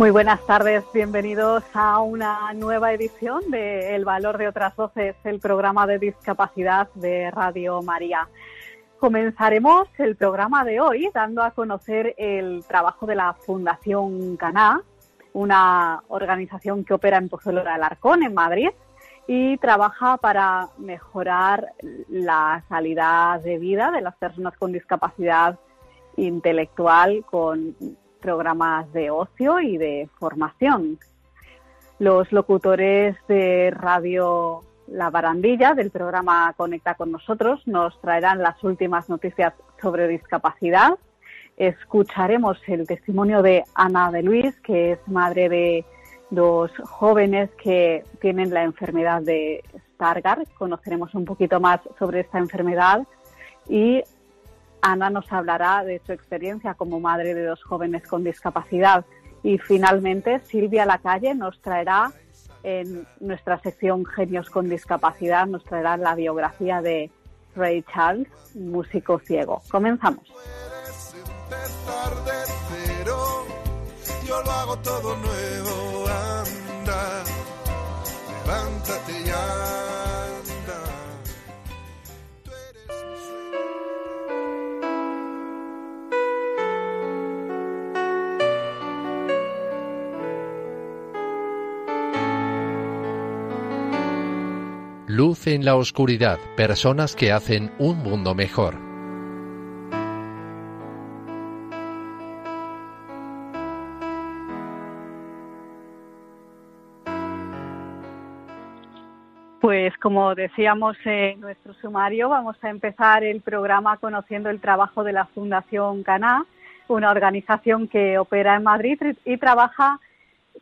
Muy buenas tardes, bienvenidos a una nueva edición de El Valor de otras Voces, el programa de discapacidad de Radio María. Comenzaremos el programa de hoy dando a conocer el trabajo de la Fundación Caná, una organización que opera en Pozuelo de Alarcón, en Madrid, y trabaja para mejorar la calidad de vida de las personas con discapacidad intelectual con programas de ocio y de formación. Los locutores de Radio La Barandilla del programa Conecta con nosotros nos traerán las últimas noticias sobre discapacidad. Escucharemos el testimonio de Ana de Luis, que es madre de dos jóvenes que tienen la enfermedad de Stargardt. Conoceremos un poquito más sobre esta enfermedad y Ana nos hablará de su experiencia como madre de dos jóvenes con discapacidad. Y finalmente, Silvia Lacalle nos traerá en nuestra sección Genios con Discapacidad, nos traerá la biografía de Ray Charles, músico ciego. Comenzamos. yo lo hago todo nuevo, anda, levántate Luz en la oscuridad, personas que hacen un mundo mejor. Pues como decíamos en nuestro sumario, vamos a empezar el programa conociendo el trabajo de la Fundación Caná, una organización que opera en Madrid y trabaja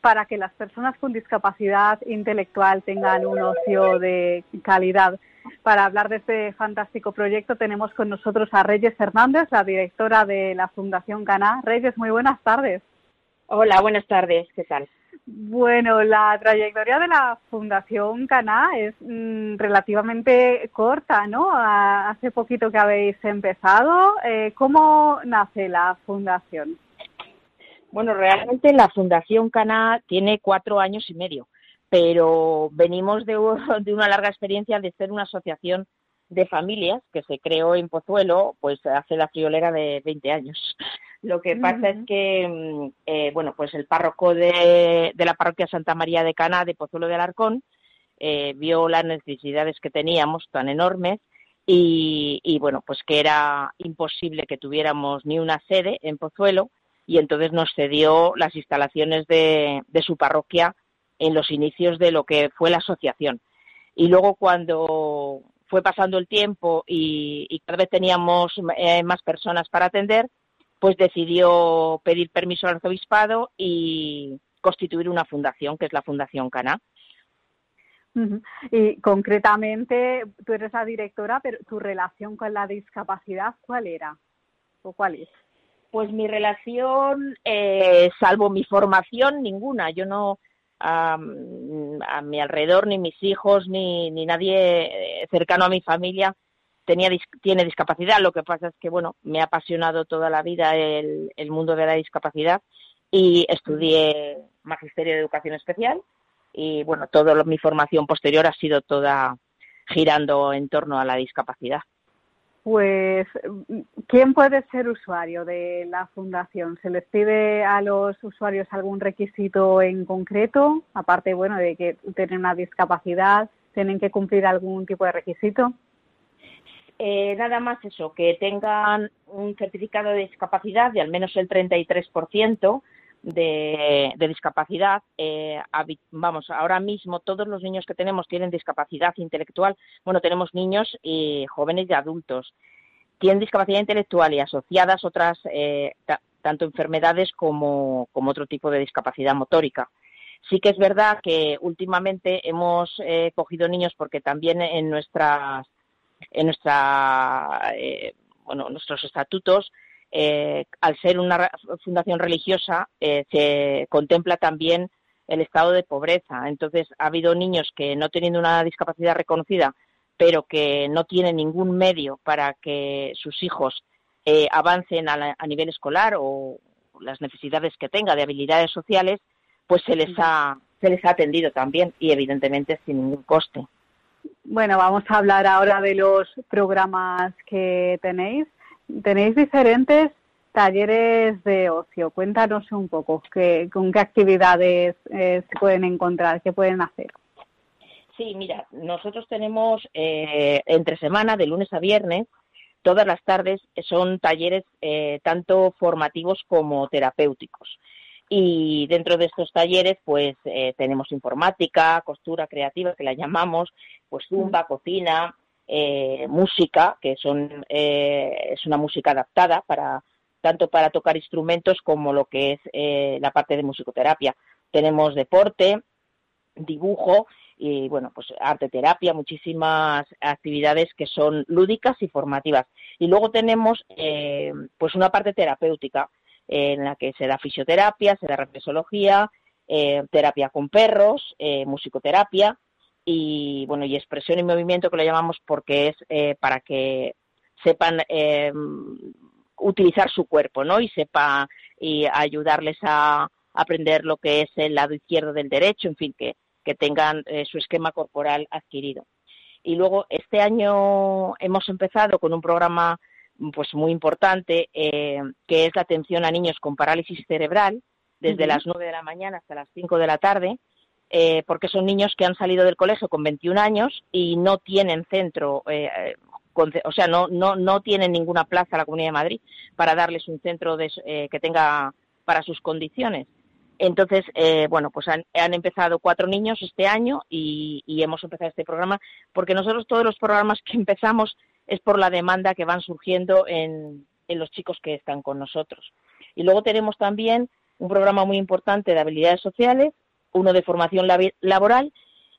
para que las personas con discapacidad intelectual tengan un ocio de calidad. Para hablar de este fantástico proyecto tenemos con nosotros a Reyes Hernández, la directora de la Fundación Caná. Reyes, muy buenas tardes. Hola, buenas tardes, ¿qué tal? Bueno, la trayectoria de la Fundación Caná es mm, relativamente corta, ¿no? hace poquito que habéis empezado. Eh, ¿Cómo nace la Fundación? Bueno, realmente la Fundación Cana tiene cuatro años y medio, pero venimos de, una larga experiencia de ser una asociación de familias que se creó en Pozuelo, pues hace la friolera de 20 años. Lo que pasa es que, mm, eh, bueno, pues el párroco de, la parroquia Santa María de Cana de Pozuelo de Alarcón eh, vio las necesidades que teníamos tan enormes y, y, bueno, pues que era imposible que tuviéramos ni una sede en Pozuelo y entonces nos cedió las instalaciones de, su parroquia en los inicios de lo que fue la asociación. Y luego cuando fue pasando el tiempo y, cada vez teníamos eh, más personas para atender, pues decidió pedir permiso al arzobispado y constituir una fundación, que es la Fundación Cana. Y concretamente, tú eres la directora, pero tu relación con la discapacidad, ¿cuál era? ¿O cuál es? Pues mi relación, eh, salvo mi formación, ninguna. Yo no, a mi alrededor, ni mis hijos, ni, ni nadie eh, cercano a mi familia tenía, tiene discapacidad. Lo que pasa es que, bueno, me ha apasionado toda la vida el, el mundo de la discapacidad y estudié Magisterio de Educación Especial y, bueno, toda mi formación posterior ha sido toda girando en torno a la discapacidad. Pues, ¿quién puede ser usuario de la fundación? ¿Se les pide a los usuarios algún requisito en concreto? Aparte, bueno, de que tienen una discapacidad, ¿tienen que cumplir algún tipo de requisito? Eh, nada más eso, que tengan un certificado de discapacidad de al menos el 33%, de, discapacidad. Eh, vamos, ahora mismo todos los niños que tenemos tienen discapacidad intelectual. Bueno, tenemos niños y jóvenes y adultos. tienen discapacidad intelectual y asociadas otras tanto enfermedades como, como otro tipo de discapacidad motórica. Sí que es verdad que últimamente hemos eh, cogido niños porque también en nuestras en nuestra eh, bueno nuestros estatutos eh, al ser una fundación religiosa se contempla también el estado de pobreza. Entonces ha habido niños que no teniendo una discapacidad reconocida, pero que no tienen ningún medio para que sus hijos avancen a, a nivel escolar o las necesidades que tenga de habilidades sociales, pues se les ha se les ha atendido también y evidentemente sin ningún coste. Bueno, vamos a hablar ahora de los programas que tenéis. Tenéis diferentes talleres de ocio. Cuéntanos un poco qué, con qué actividades eh, se pueden encontrar, qué pueden hacer. Sí, mira, nosotros tenemos eh, entre semana, de lunes a viernes, todas las tardes son talleres eh, tanto formativos como terapéuticos. Y dentro de estos talleres, pues eh, tenemos informática, costura creativa, que la llamamos, pues zumba, cocina, eh, música, que son eh, es una música adaptada para tanto para tocar instrumentos como lo que es la parte de musicoterapia. Tenemos deporte, dibujo y bueno, pues arte terapia, muchísimas actividades que son lúdicas y formativas. Y luego tenemos pues una parte terapéutica en la que se da fisioterapia, se da reflexología, eh, terapia con perros, eh, musicoterapia y bueno y expresión y movimiento que lo llamamos porque es eh, para que sepan utilizar su cuerpo, ¿no? Y sepa y ayudarles a aprender lo que es el lado izquierdo del derecho, en fin, que, que tengan su esquema corporal adquirido. Y luego este año hemos empezado con un programa pues muy importante, eh, que es la atención a niños con parálisis cerebral, desde las 9 de la mañana hasta las 5 de la tarde, eh, porque son niños que han salido del colegio con 21 años y no tienen centro, eh, o sea, no, no, no tienen ninguna plaza en la Comunidad de Madrid para darles un centro que tenga para sus condiciones. Entonces, bueno, pues han, empezado cuatro niños este año y, y, hemos empezado este programa porque nosotros todos los programas que empezamos es por la demanda que van surgiendo en, los chicos que están con nosotros. Y luego tenemos también un programa muy importante de habilidades sociales, uno de formación laboral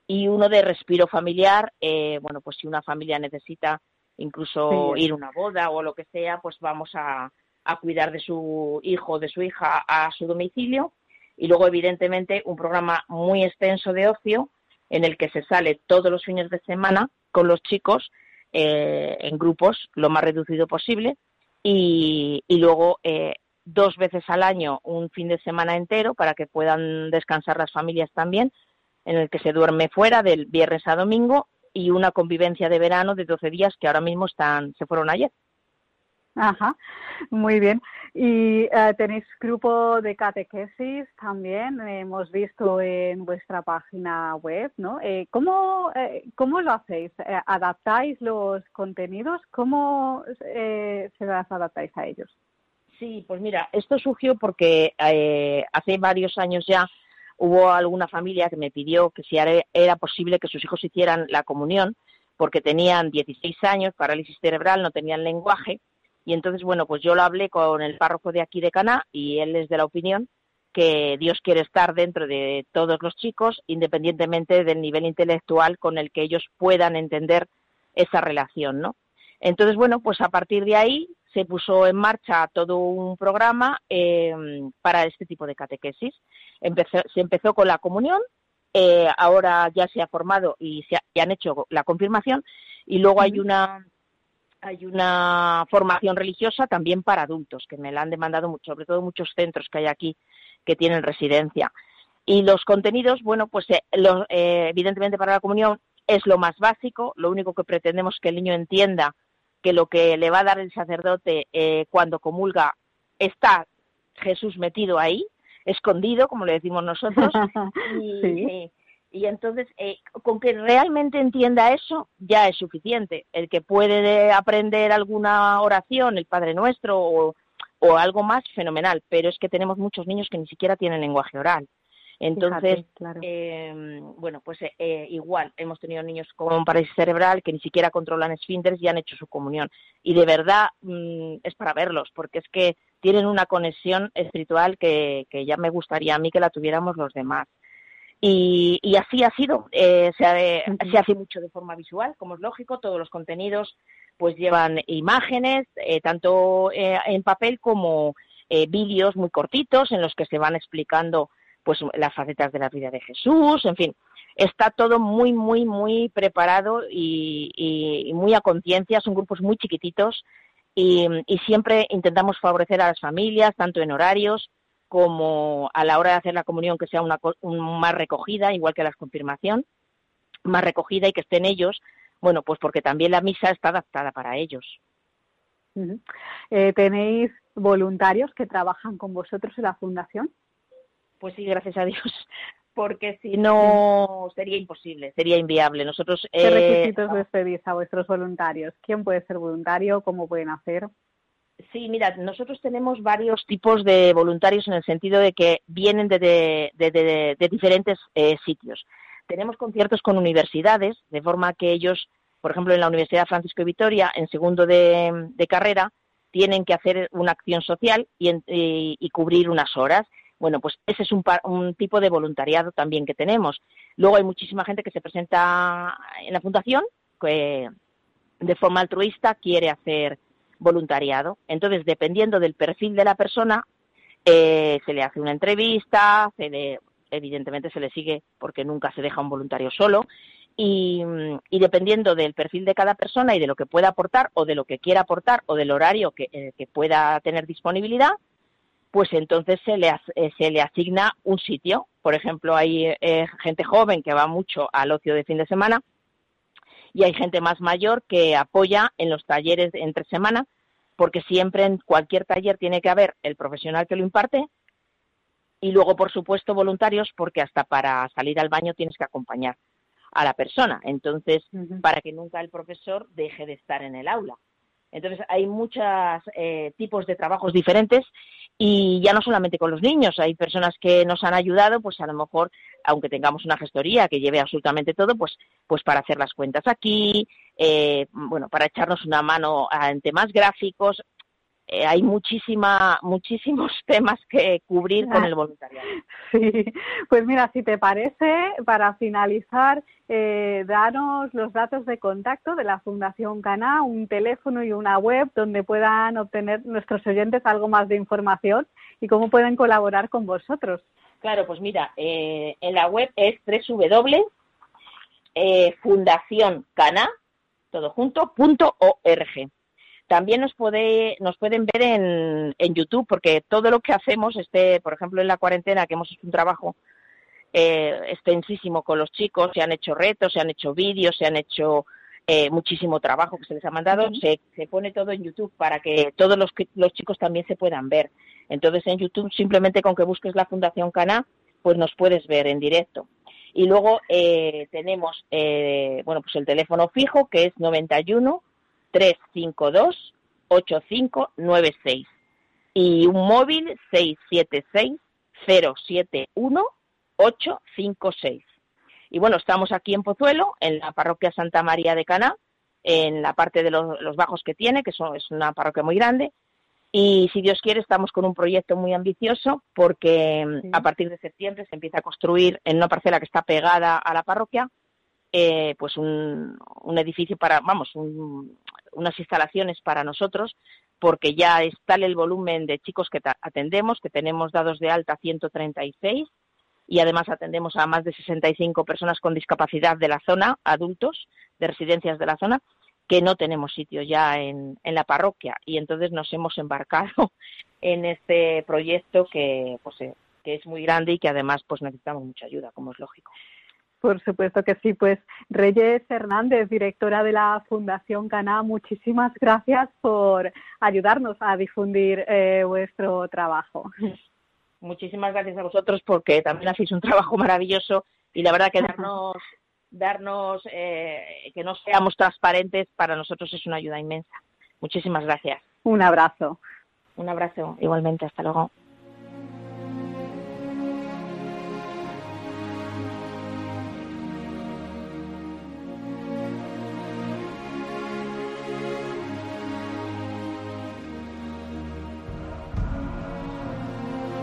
y uno de respiro familiar. Eh, bueno, pues si una familia necesita incluso ir a una boda o lo que sea, pues vamos a, a cuidar de su hijo o de su hija a su domicilio. Y luego, evidentemente, un programa muy extenso de ocio en el que se sale todos los fines de semana con los chicos eh, en grupos lo más reducido posible y, luego eh, dos veces al año un fin de semana entero para que puedan descansar las familias también, en el que se duerme fuera del viernes a domingo y una convivencia de verano de 12 días que ahora mismo están se fueron ayer. Ajá, muy bien. Y eh, tenéis grupo de catequesis también, hemos visto en vuestra página web, ¿no? Eh, ¿cómo, eh, ¿Cómo lo hacéis? ¿Adaptáis los contenidos? ¿Cómo se las adaptáis a ellos? Sí, pues mira, esto surgió porque hace varios años ya hubo alguna familia que me pidió que si era posible que sus hijos hicieran la comunión, porque tenían 16 años, parálisis cerebral, no tenían lenguaje, y entonces, bueno, pues yo lo hablé con el párroco de aquí de Cana y él es de la opinión que Dios quiere estar dentro de todos los chicos, independientemente del nivel intelectual con el que ellos puedan entender esa relación, ¿no? Entonces, bueno, pues a partir de ahí se puso en marcha todo un programa em, para este tipo de catequesis. se empezó con la comunión, eh, ahora ya se ha formado y se han hecho la confirmación, y luego hay una hay una formación religiosa también para adultos, que me la han demandado mucho, sobre todo muchos centros que hay aquí que tienen residencia. Y los contenidos, bueno, pues eh, eh, evidentemente para la comunión es lo más básico, lo único que pretendemos que el niño entienda que lo que le va a dar el sacerdote eh, cuando comulga está Jesús metido ahí, escondido, como le decimos nosotros, y, y entonces, eh, con que realmente entienda eso, ya es suficiente. El que puede aprender alguna oración, el Padre Nuestro o, algo más, fenomenal. Pero es que tenemos muchos niños que ni siquiera tienen lenguaje oral. Entonces, eh, bueno, pues eh, igual hemos tenido niños con parálisis cerebral que ni siquiera controlan esfínteres y han hecho su comunión. Y de verdad mm, es para verlos, porque es que tienen una conexión espiritual que, ya me gustaría a mí que la tuviéramos los demás. Y, así ha sido. Eh, se, se, hace mucho de forma visual, como es lógico. Todos los contenidos pues llevan imágenes, tanto en papel como vídeos muy cortitos en los que se van explicando pues las facetas de la vida de Jesús, en fin, está todo muy, muy, muy preparado y, muy a conciencia, son grupos muy chiquititos y, siempre intentamos favorecer a las familias, tanto en horarios como a la hora de hacer la comunión que sea una, más recogida, igual que la confirmación, más recogida y que estén ellos, bueno, pues porque también la misa está adaptada para ellos. Eh, ¿Tenéis voluntarios que trabajan con vosotros en la fundación? Pues sí, gracias a Dios, porque si no sería imposible, sería inviable. Nosotros ¿Qué eh, requisitos les pedís a vuestros voluntarios? ¿Quién puede ser voluntario? ¿Cómo pueden hacer? Sí, mira, nosotros tenemos varios tipos de voluntarios en el sentido de que vienen de, diferentes eh, sitios. Tenemos conciertos con universidades, de forma que ellos, por ejemplo, en la Universidad Francisco de Vitoria, en segundo de, carrera, tienen que hacer una acción social y cubrir unas horas bueno, pues ese es un, tipo de voluntariado también que tenemos. Luego hay muchísima gente que se presenta en la fundación que de forma altruista quiere hacer voluntariado. Entonces, dependiendo del perfil de la persona, eh, se le hace una entrevista, se evidentemente se le sigue porque nunca se deja un voluntario solo. Y, dependiendo del perfil de cada persona y de lo que pueda aportar o de lo que quiera aportar o del horario que eh, pueda tener disponibilidad, pues entonces se le, eh, se le asigna un sitio. Por ejemplo, hay eh, gente joven que va mucho al ocio de fin de semana y hay gente más mayor que apoya en los talleres entre semana, porque siempre en cualquier taller tiene que haber el profesional que lo imparte y luego, por supuesto, voluntarios, porque hasta para salir al baño tienes que acompañar a la persona. Entonces, para que nunca el profesor deje de estar en el aula. Entonces, hay muchos eh, tipos de trabajos diferentes y ya no solamente con los niños, hay personas que nos han ayudado, pues a lo mejor, aunque tengamos una gestoría que lleve absolutamente todo, pues, pues para hacer las cuentas aquí, eh, bueno, para echarnos una mano en temas gráficos, eh, hay muchísima, muchísimos temas que cubrir con el voluntariado. Sí, pues mira, si te parece, para finalizar, eh, danos los datos de contacto de la Fundación Cana, un teléfono y una web donde puedan obtener nuestros oyentes algo más de información y cómo pueden colaborar con vosotros. Claro, pues mira, eh, en la web es www eh, todo junto, punto org. También nos, puede, nos pueden ver en, en YouTube, porque todo lo que hacemos, este, por ejemplo, en la cuarentena, que hemos hecho un trabajo eh, extensísimo con los chicos, se han hecho retos, se han hecho vídeos, se han hecho eh, muchísimo trabajo que se les ha mandado, se, se, pone todo en YouTube para que todos los, los chicos también se puedan ver. Entonces en YouTube simplemente con que busques la Fundación Cana, pues nos puedes ver en directo. Y luego eh, tenemos, eh, bueno, pues el teléfono fijo que es 91 352 8596 y un móvil 676 071 856. Y bueno, estamos aquí en Pozuelo, en la parroquia Santa María de Caná, en la parte de los, bajos que tiene, que es una parroquia muy grande. Y si Dios quiere, estamos con un proyecto muy ambicioso porque mm, a partir de septiembre se empieza a construir en una parcela que está pegada a la parroquia, eh, pues un, un, edificio para, vamos, un, unas instalaciones para nosotros, porque ya es tal el volumen de chicos que atendemos, que tenemos dados de alta 136 y además atendemos a más de 65 personas con discapacidad de la zona, adultos de residencias de la zona, que no tenemos sitio ya en, en la parroquia y entonces nos hemos embarcado en este proyecto que, pues, eh, que es muy grande y que además pues necesitamos mucha ayuda, como es lógico. Por supuesto que sí, pues Reyes Hernández, directora de la Fundación Cana, muchísimas gracias por ayudarnos a difundir eh, vuestro trabajo. Muchísimas gracias a vosotros porque también hacéis un trabajo maravilloso y la verdad que darnos, darnos eh, que no seamos transparentes para nosotros es una ayuda inmensa. Muchísimas gracias. Un abrazo. Un abrazo igualmente. Hasta luego.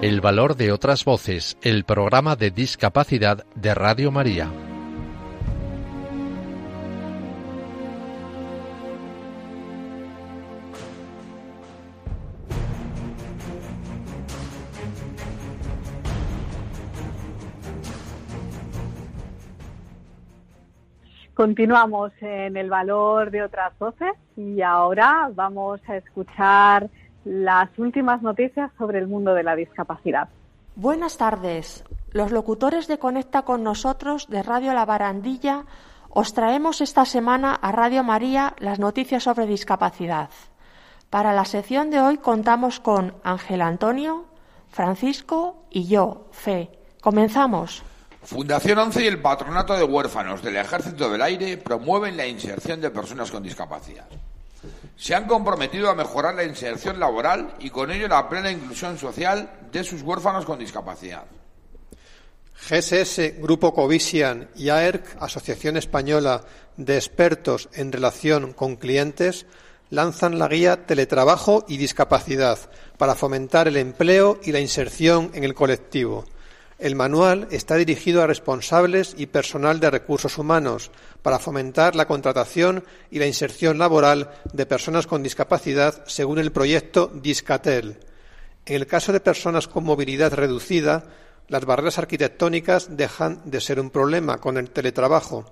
El valor de otras voces, el programa de discapacidad de Radio María. Continuamos en el valor de otras voces y ahora vamos a escuchar las últimas noticias sobre el mundo de la discapacidad. Buenas tardes. Los locutores de Conecta con nosotros de Radio La Barandilla os traemos esta semana a Radio María las noticias sobre discapacidad. Para la sección de hoy contamos con Ángel Antonio, Francisco y yo, Fe. Comenzamos. Fundación 11 y el Patronato de Huérfanos del Ejército del Aire promueven la inserción de personas con discapacidad. Se han comprometido a mejorar la inserción laboral y con ello la plena inclusión social de sus huérfanos con discapacidad. GSS, Grupo Covisian y AERC, Asociación Española de Expertos en Relación con Clientes, lanzan la guía Teletrabajo y Discapacidad para fomentar el empleo y la inserción en el colectivo el manual está dirigido a responsables y personal de recursos humanos para fomentar la contratación y la inserción laboral de personas con discapacidad según el proyecto Discatel. En el caso de personas con movilidad reducida, las barreras arquitectónicas dejan de ser un problema con el teletrabajo.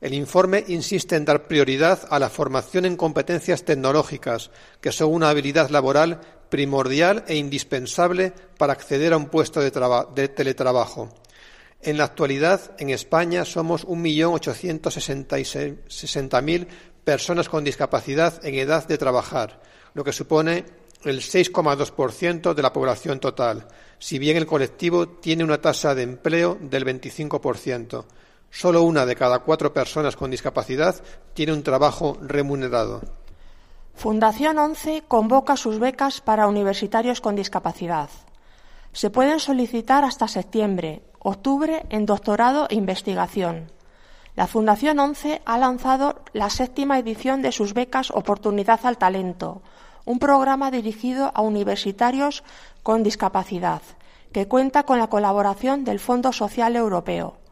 El informe insiste en dar prioridad a la formación en competencias tecnológicas, que son una habilidad laboral primordial e indispensable para acceder a un puesto de, teletrabajo. En la actualidad, en España somos 1.860.000 personas con discapacidad en edad de trabajar, lo que supone el 6,2% de la población total, si bien el colectivo tiene una tasa de empleo del 25%. Solo una de cada cuatro personas con discapacidad tiene un trabajo remunerado. Fundación 11 convoca sus becas para universitarios con discapacidad. Se pueden solicitar hasta septiembre, octubre en doctorado e investigación. La Fundación 11 ha lanzado la séptima edición de sus becas Oportunidad al Talento, un programa dirigido a universitarios con discapacidad, que cuenta con la colaboración del Fondo Social Europeo.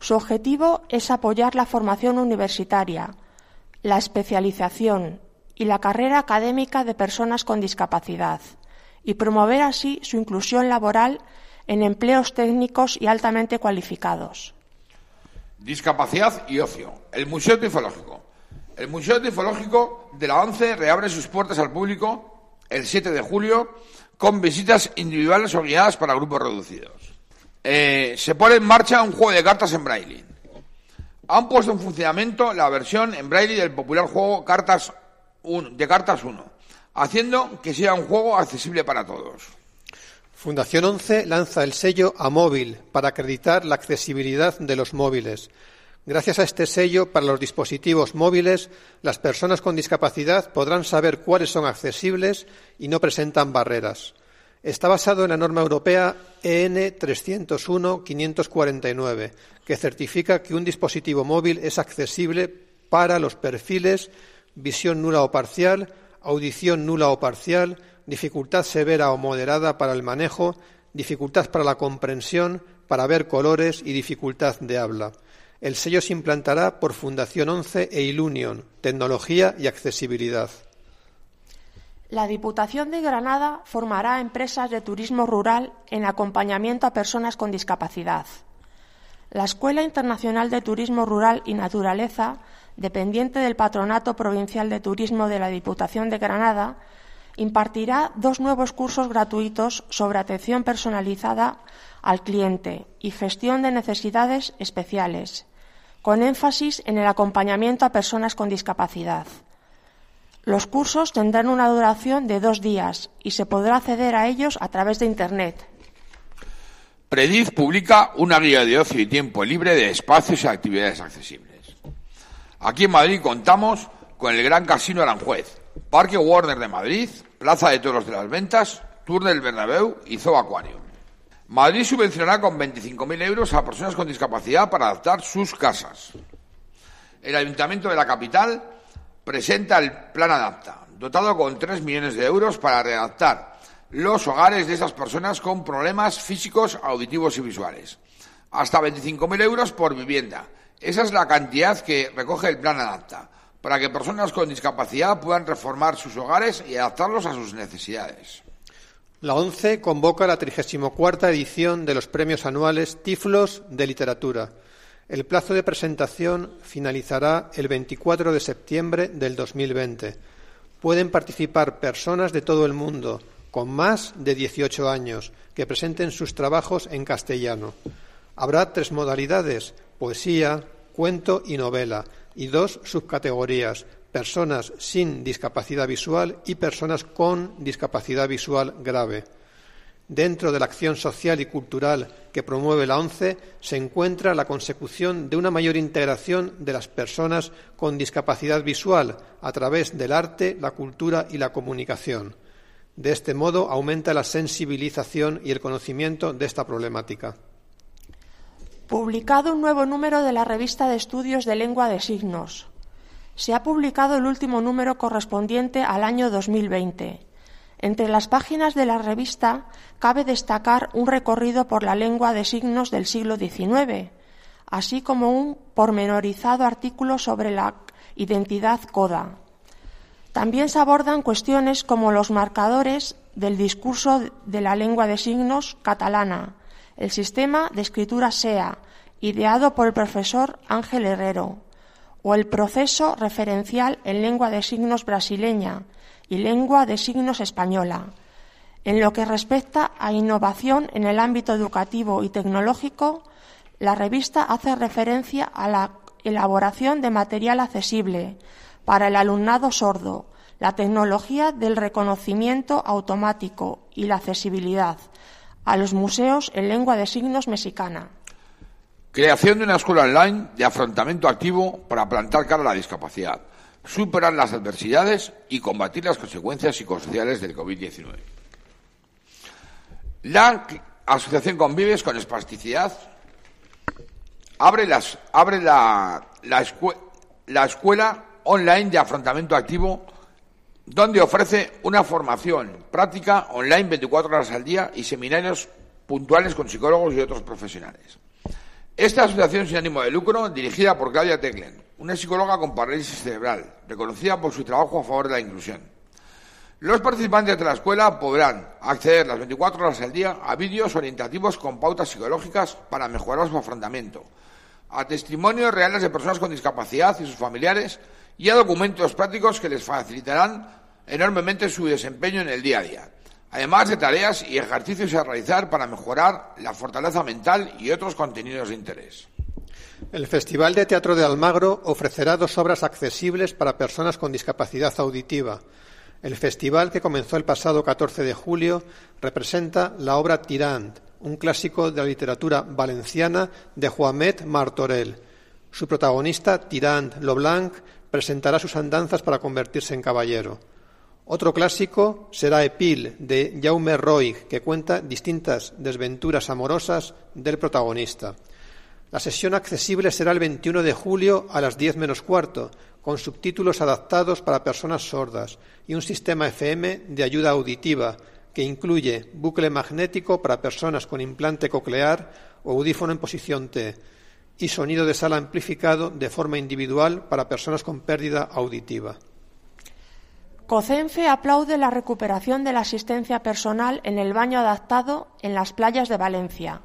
Su objetivo es apoyar la formación universitaria, la especialización, y la carrera académica de personas con discapacidad y promover así su inclusión laboral en empleos técnicos y altamente cualificados. Discapacidad y ocio. El Museo Tifológico. El Museo Tifológico de la ONCE reabre sus puertas al público el 7 de julio con visitas individuales o guiadas para grupos reducidos. Eh, se pone en marcha un juego de cartas en braille. Han puesto en funcionamiento la versión en braille del popular juego Cartas de cartas 1, haciendo que sea un juego accesible para todos. Fundación 11 lanza el sello a móvil para acreditar la accesibilidad de los móviles. Gracias a este sello para los dispositivos móviles, las personas con discapacidad podrán saber cuáles son accesibles y no presentan barreras. Está basado en la norma europea EN 301-549, que certifica que un dispositivo móvil es accesible para los perfiles visión nula o parcial, audición nula o parcial, dificultad severa o moderada para el manejo, dificultad para la comprensión, para ver colores y dificultad de habla. El sello se implantará por Fundación 11 e Ilunion, Tecnología y Accesibilidad. La Diputación de Granada formará empresas de turismo rural en acompañamiento a personas con discapacidad. La Escuela Internacional de Turismo Rural y Naturaleza dependiente del Patronato Provincial de Turismo de la Diputación de Granada, impartirá dos nuevos cursos gratuitos sobre atención personalizada al cliente y gestión de necesidades especiales, con énfasis en el acompañamiento a personas con discapacidad. Los cursos tendrán una duración de dos días y se podrá acceder a ellos a través de Internet. Prediz publica una guía de ocio y tiempo libre de espacios y actividades accesibles. Aquí en Madrid contamos con el Gran Casino Aranjuez, Parque Warner de Madrid, Plaza de Toros de las Ventas, Tour del Bernabéu y Zoo Aquarium. Madrid subvencionará con 25.000 euros a personas con discapacidad para adaptar sus casas. El Ayuntamiento de la capital presenta el Plan Adapta, dotado con 3 millones de euros para readaptar los hogares de estas personas con problemas físicos, auditivos y visuales. Hasta 25.000 euros por vivienda. Esa es la cantidad que recoge el plan Adapta, para que personas con discapacidad puedan reformar sus hogares y adaptarlos a sus necesidades. La ONCE convoca la 34 edición de los premios anuales Tiflos de Literatura. El plazo de presentación finalizará el 24 de septiembre del 2020. Pueden participar personas de todo el mundo con más de 18 años que presenten sus trabajos en castellano. Habrá tres modalidades, poesía, cuento y novela, y dos subcategorías, personas sin discapacidad visual y personas con discapacidad visual grave. Dentro de la acción social y cultural que promueve la ONCE se encuentra la consecución de una mayor integración de las personas con discapacidad visual a través del arte, la cultura y la comunicación. De este modo aumenta la sensibilización y el conocimiento de esta problemática. Publicado un nuevo número de la revista de estudios de lengua de signos se ha publicado el último número correspondiente al año 2020. Entre las páginas de la revista cabe destacar un recorrido por la lengua de signos del siglo XIX, así como un pormenorizado artículo sobre la identidad coda. También se abordan cuestiones como los marcadores del discurso de la lengua de signos catalana, el sistema de escritura SEA, ideado por el profesor Ángel Herrero, o el proceso referencial en lengua de signos brasileña y lengua de signos española. En lo que respecta a innovación en el ámbito educativo y tecnológico, la revista hace referencia a la elaboración de material accesible para el alumnado sordo, la tecnología del reconocimiento automático y la accesibilidad a los museos en lengua de signos mexicana. Creación de una escuela online de afrontamiento activo para plantar cara a la discapacidad, superar las adversidades y combatir las consecuencias psicosociales del COVID-19. La Asociación Convives con Espasticidad abre, la escuela online de afrontamiento activo donde ofrece una formación práctica online 24 horas al día y seminarios puntuales con psicólogos y otros profesionales. Esta asociación sin ánimo de lucro, dirigida por Claudia Teclen, una psicóloga con parálisis cerebral, reconocida por su trabajo a favor de la inclusión. Los participantes de la escuela podrán acceder las 24 horas al día a vídeos orientativos con pautas psicológicas para mejorar su afrontamiento, a testimonios reales de personas con discapacidad y sus familiares y a documentos prácticos que les facilitarán enormemente su desempeño en el día a día además de tareas y ejercicios a realizar para mejorar la fortaleza mental y otros contenidos de interés. El Festival de Teatro de Almagro ofrecerá dos obras accesibles para personas con discapacidad auditiva. El festival, que comenzó el pasado 14 de julio, representa la obra Tirant, un clásico de la literatura valenciana de Joamet Martorell. Su protagonista, Tirant Loblanc, presentará sus andanzas para convertirse en caballero. Otro clásico será Epil, de Jaume Roig, que cuenta distintas desventuras amorosas del protagonista. La sesión accesible será el 21 de julio a las 10 menos cuarto, con subtítulos adaptados para personas sordas y un sistema FM de ayuda auditiva que incluye bucle magnético para personas con implante coclear o audífono en posición T y sonido de sala amplificado de forma individual para personas con pérdida auditiva. COCENFE aplaude la recuperación de la asistencia personal en el baño adaptado en las playas de Valencia.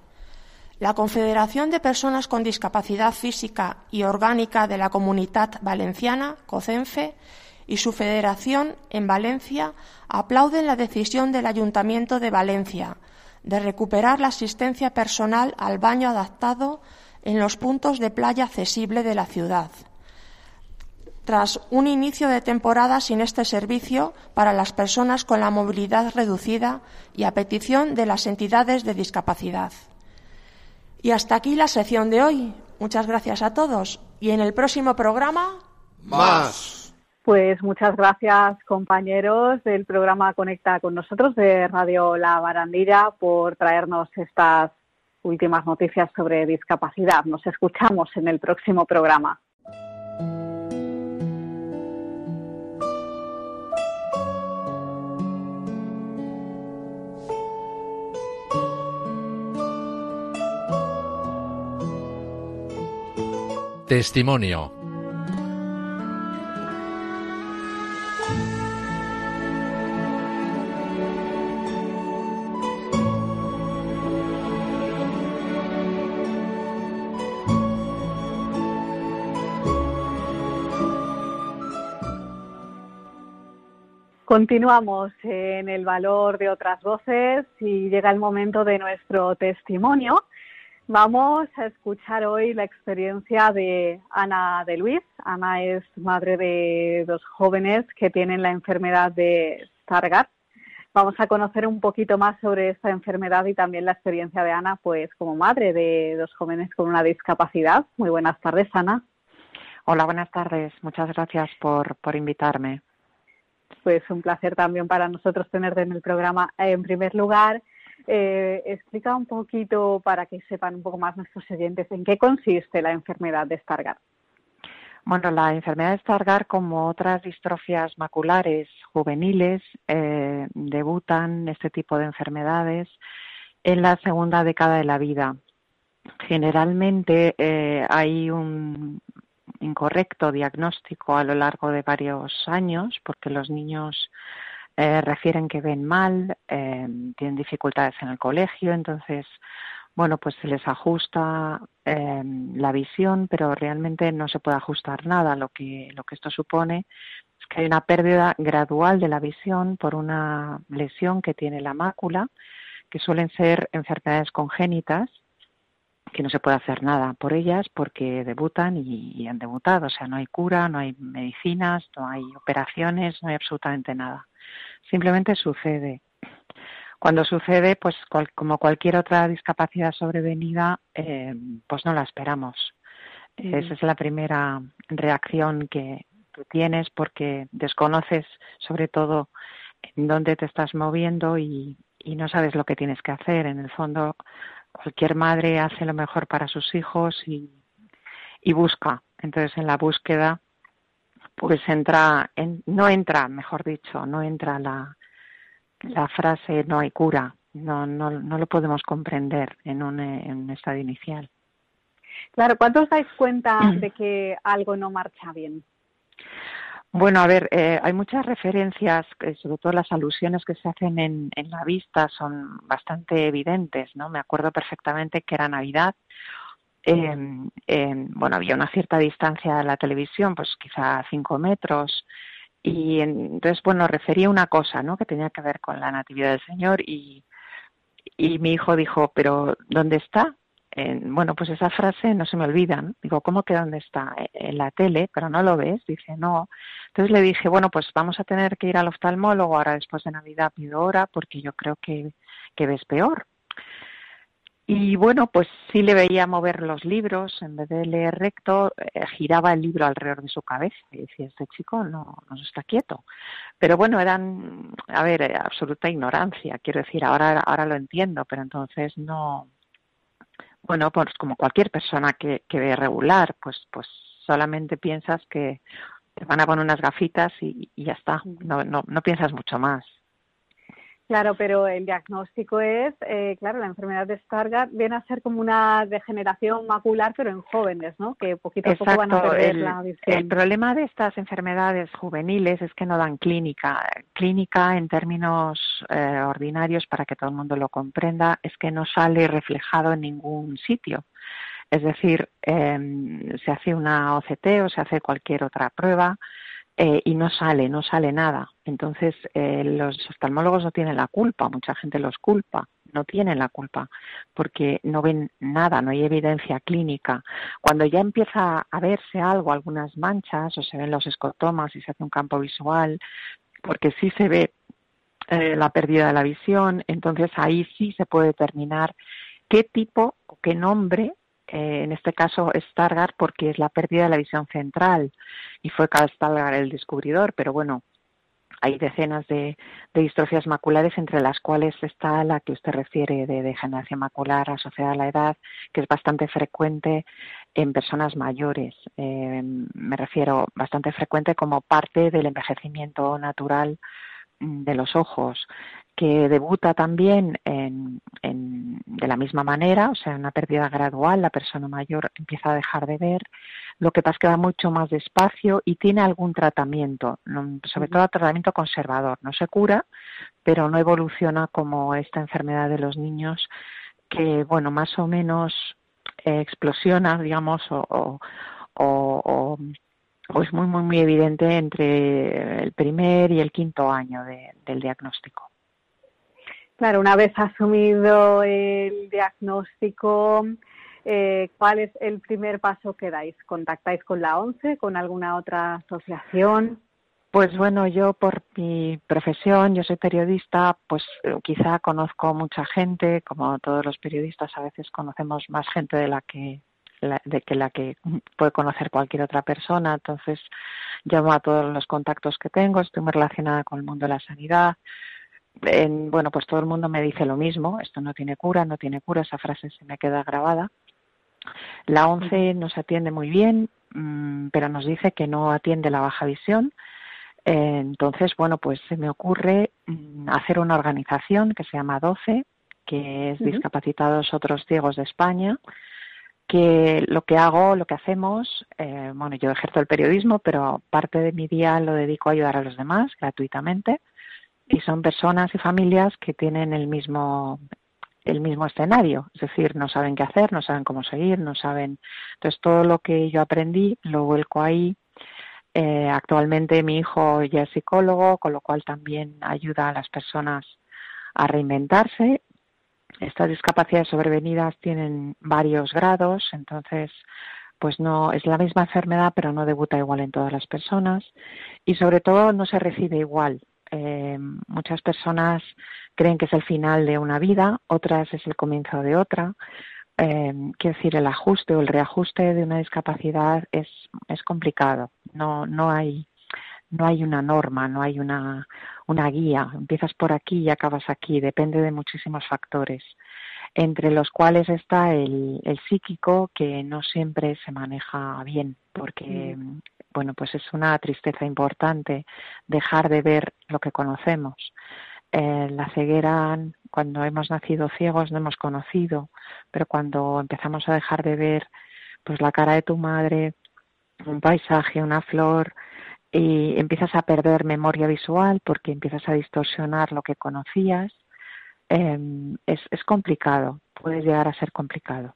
La Confederación de Personas con Discapacidad Física y Orgánica de la Comunidad Valenciana, COCENFE, y su federación en Valencia aplauden la decisión del Ayuntamiento de Valencia de recuperar la asistencia personal al baño adaptado en los puntos de playa accesible de la ciudad tras un inicio de temporada sin este servicio para las personas con la movilidad reducida y a petición de las entidades de discapacidad. Y hasta aquí la sección de hoy. Muchas gracias a todos. Y en el próximo programa. Más. Pues muchas gracias, compañeros del programa Conecta con nosotros de Radio La Barandilla, por traernos estas últimas noticias sobre discapacidad. Nos escuchamos en el próximo programa. Testimonio. Continuamos en el valor de otras voces y llega el momento de nuestro testimonio. Vamos a escuchar hoy la experiencia de Ana de Luis. Ana es madre de dos jóvenes que tienen la enfermedad de Stargardt. Vamos a conocer un poquito más sobre esta enfermedad y también la experiencia de Ana, pues como madre de dos jóvenes con una discapacidad. Muy buenas tardes, Ana. Hola, buenas tardes. Muchas gracias por, por invitarme pues un placer también para nosotros tenerte en el programa. En primer lugar, eh, explica un poquito para que sepan un poco más nuestros oyentes en qué consiste la enfermedad de Stargardt. Bueno, la enfermedad de Stargardt, como otras distrofias maculares juveniles, eh, debutan este tipo de enfermedades en la segunda década de la vida. Generalmente eh, hay un, incorrecto diagnóstico a lo largo de varios años, porque los niños eh, refieren que ven mal, eh, tienen dificultades en el colegio, entonces, bueno, pues se les ajusta eh, la visión, pero realmente no se puede ajustar nada. Lo que, lo que esto supone es que hay una pérdida gradual de la visión por una lesión que tiene la mácula, que suelen ser enfermedades congénitas que no se puede hacer nada por ellas porque debutan y, han debutado. O sea, no hay cura, no hay medicinas, no hay operaciones, no hay absolutamente nada. Simplemente sucede. Cuando sucede, pues como cualquier otra discapacidad sobrevenida, eh, pues no la esperamos. Esa es la primera reacción que tú tienes porque desconoces sobre todo en dónde te estás moviendo y, y no sabes lo que tienes que hacer. En el fondo, cualquier madre hace lo mejor para sus hijos y, y busca. Entonces, en la búsqueda, pues entra, en, no entra, mejor dicho, no entra la, la frase no hay cura. No, no, no lo podemos comprender en un, en un estado inicial. Claro, ¿cuánto os dais cuenta de que algo no marcha bien? Bueno, a ver, eh, hay muchas referencias, sobre todo las alusiones que se hacen en, en, la vista son bastante evidentes, ¿no? Me acuerdo perfectamente que era Navidad. Eh, bueno, había una cierta distancia de la televisión, pues quizá cinco metros, y entonces, bueno, refería una cosa, ¿no? Que tenía que ver con la Natividad del Señor y, y mi hijo dijo, pero ¿dónde está? Bueno, pues esa frase no se me olvida. Digo, ¿cómo que dónde está? E, en la tele, pero no lo ves. Dice, no. Entonces le dije, bueno, pues vamos a tener que ir al oftalmólogo ahora después de Navidad, pido hora, porque yo creo que, que ves peor. Y bueno, pues sí le veía mover los libros, en vez de leer recto, eh, giraba el libro alrededor de su cabeza y decía, este chico no, no está quieto. Pero bueno, eran, a ver, eh, absoluta ignorancia, quiero decir, ahora, ahora lo entiendo, pero entonces no, bueno, pues como cualquier persona que, que ve regular, pues, pues solamente piensas que te van a poner unas gafitas y, y ya está, no, no, no piensas mucho más. Claro, pero el diagnóstico es, eh, claro, la enfermedad de Stargardt viene a ser como una degeneración macular, pero en jóvenes, ¿no? Que poquito a poco van a perder el, la visión. El problema de estas enfermedades juveniles es que no dan clínica. Clínica, en términos eh, ordinarios, para que todo el mundo lo comprenda, es que no sale reflejado en ningún sitio. Es decir, eh, se hace una OCT o se hace cualquier otra prueba eh, y no sale, no sale nada. Entonces, eh, los oftalmólogos no tienen la culpa, mucha gente los culpa, no tienen la culpa, porque no ven nada, no hay evidencia clínica. Cuando ya empieza a verse algo, algunas manchas, o se ven los escotomas y se hace un campo visual, porque sí se ve eh, la pérdida de la visión, entonces ahí sí se puede determinar qué tipo o qué nombre eh, en este caso Stargardt porque es la pérdida de la visión central y fue Carl Stargardt el descubridor, pero bueno, hay decenas de, distrofias maculares, entre las cuales está la que usted refiere de degeneración macular asociada a la edad, que es bastante frecuente en personas mayores. Eh, me refiero bastante frecuente como parte del envejecimiento natural de los ojos. que debuta también en, de la misma manera, o sea, una pérdida gradual, la persona mayor empieza a dejar de ver, lo que pasa es que va mucho más despacio y tiene algún tratamiento, sobre todo tratamiento conservador, no se cura, pero no evoluciona como esta enfermedad de los niños que, bueno, más o menos eh, explosiona, digamos, o, o, es muy, muy, muy evidente entre el primer y el quinto año del diagnóstico. Claro, una vez asumido el diagnóstico, eh, ¿cuál es el primer paso que dais? ¿Contactáis con la ONCE, con alguna otra asociación? Pues bueno, yo por mi profesión, yo soy periodista, pues eh, quizá conozco mucha gente, como todos los periodistas a veces conocemos más gente de la que de que la que puede conocer cualquier otra persona. Entonces llamo a todos los contactos que tengo, estoy muy relacionada con el mundo de la sanidad. En, bueno, pues todo el mundo me dice lo mismo, esto no tiene cura, no tiene cura, esa frase se me queda grabada. La ONCE nos atiende muy bien, mm, pero nos dice que no atiende la baja visión. entonces, bueno, pues se me ocurre mm, hacer una organización que se llama DOCE, que es Discapacitados Otros Ciegos de España, que lo que hago, lo que hacemos, eh, bueno, yo ejerzo el periodismo, pero parte de mi día lo dedico a ayudar a los demás gratuitamente y son personas y familias que tienen el mismo el mismo escenario, es decir, no saben qué hacer, no saben cómo seguir, no saben. Entonces todo lo que yo aprendí lo vuelco ahí. Eh, actualmente mi hijo ya es psicólogo, con lo cual también ayuda a las personas a reinventarse estas discapacidades sobrevenidas tienen varios grados, entonces pues no es la misma enfermedad, pero no debuta igual en todas las personas y sobre todo no se recibe igual. Eh, muchas personas creen que es el final de una vida, otras es el comienzo de otra. Eh, quiero decir, el ajuste o el reajuste de una discapacidad es, es complicado. No, no hay no hay una norma, no hay una, una guía. Empiezas por aquí y acabas aquí, depende de muchísimos factores, entre los cuales está el, el psíquico, que no siempre se maneja bien, porque, mm. bueno, pues es una tristeza importante dejar de ver lo que conocemos. Eh, la ceguera, cuando hemos nacido ciegos, no hemos conocido, pero cuando empezamos a dejar de ver, pues la cara de tu madre, un paisaje, una flor, y empiezas a perder memoria visual porque empiezas a distorsionar lo que conocías. Em, es, es complicado, puede llegar a ser complicado.